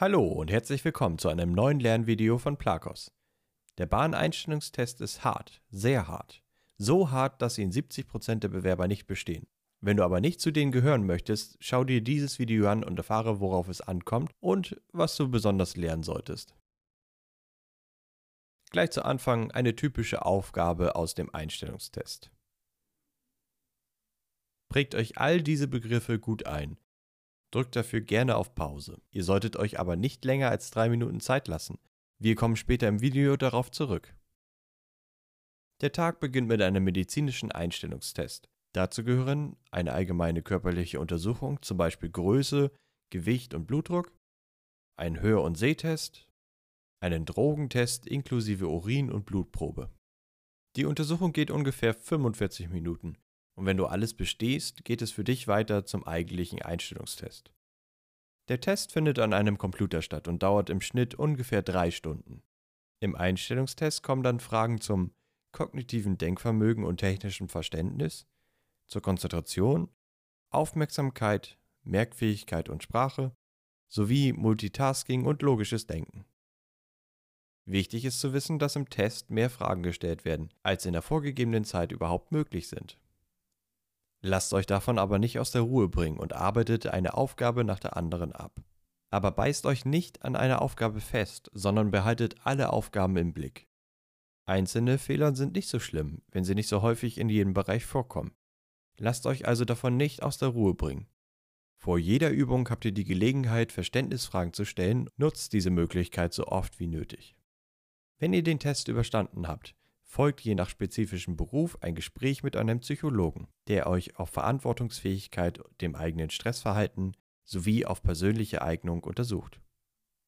Hallo und herzlich willkommen zu einem neuen Lernvideo von Plakos. Der Bahneinstellungstest ist hart, sehr hart. So hart, dass ihn 70% der Bewerber nicht bestehen. Wenn du aber nicht zu denen gehören möchtest, schau dir dieses Video an und erfahre, worauf es ankommt und was du besonders lernen solltest. Gleich zu Anfang eine typische Aufgabe aus dem Einstellungstest. Prägt euch all diese Begriffe gut ein Drückt dafür gerne auf Pause. Ihr solltet euch aber nicht länger als drei Minuten Zeit lassen. Wir kommen später im Video darauf zurück. Der Tag beginnt mit einem medizinischen Einstellungstest. Dazu gehören eine allgemeine körperliche Untersuchung, zum Beispiel Größe, Gewicht und Blutdruck, ein Hör- und Sehtest, einen Drogentest inklusive Urin- und Blutprobe. Die Untersuchung geht ungefähr 45 Minuten und wenn du alles bestehst, geht es für dich weiter zum eigentlichen Einstellungstest. Der Test findet an einem Computer statt und dauert im Schnitt ungefähr drei Stunden. Im Einstellungstest kommen dann Fragen zum kognitiven Denkvermögen und technischem Verständnis, zur Konzentration, Aufmerksamkeit, Merkfähigkeit und Sprache sowie Multitasking und logisches Denken. Wichtig ist zu wissen, dass im Test mehr Fragen gestellt werden, als in der vorgegebenen Zeit überhaupt möglich sind. Lasst euch davon aber nicht aus der Ruhe bringen und arbeitet eine Aufgabe nach der anderen ab. Aber beißt euch nicht an einer Aufgabe fest, sondern behaltet alle Aufgaben im Blick. Einzelne Fehler sind nicht so schlimm, wenn sie nicht so häufig in jedem Bereich vorkommen. Lasst euch also davon nicht aus der Ruhe bringen. Vor jeder Übung habt ihr die Gelegenheit, Verständnisfragen zu stellen, nutzt diese Möglichkeit so oft wie nötig. Wenn ihr den Test überstanden habt, folgt je nach spezifischem Beruf ein Gespräch mit einem Psychologen, der euch auf Verantwortungsfähigkeit, dem eigenen Stressverhalten sowie auf persönliche Eignung untersucht.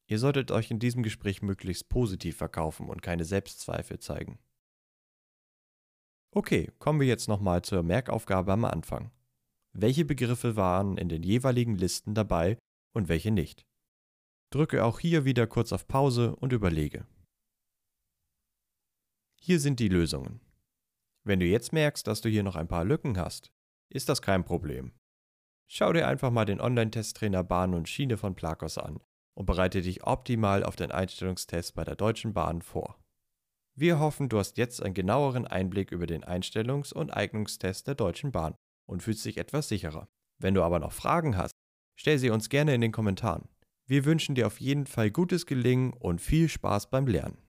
Ihr solltet euch in diesem Gespräch möglichst positiv verkaufen und keine Selbstzweifel zeigen. Okay, kommen wir jetzt nochmal zur Merkaufgabe am Anfang. Welche Begriffe waren in den jeweiligen Listen dabei und welche nicht? Drücke auch hier wieder kurz auf Pause und überlege. Hier sind die Lösungen. Wenn du jetzt merkst, dass du hier noch ein paar Lücken hast, ist das kein Problem. Schau dir einfach mal den Online-Testtrainer Bahn und Schiene von Plakos an und bereite dich optimal auf den Einstellungstest bei der Deutschen Bahn vor. Wir hoffen, du hast jetzt einen genaueren Einblick über den Einstellungs- und Eignungstest der Deutschen Bahn und fühlst dich etwas sicherer. Wenn du aber noch Fragen hast, stell sie uns gerne in den Kommentaren. Wir wünschen dir auf jeden Fall gutes Gelingen und viel Spaß beim Lernen.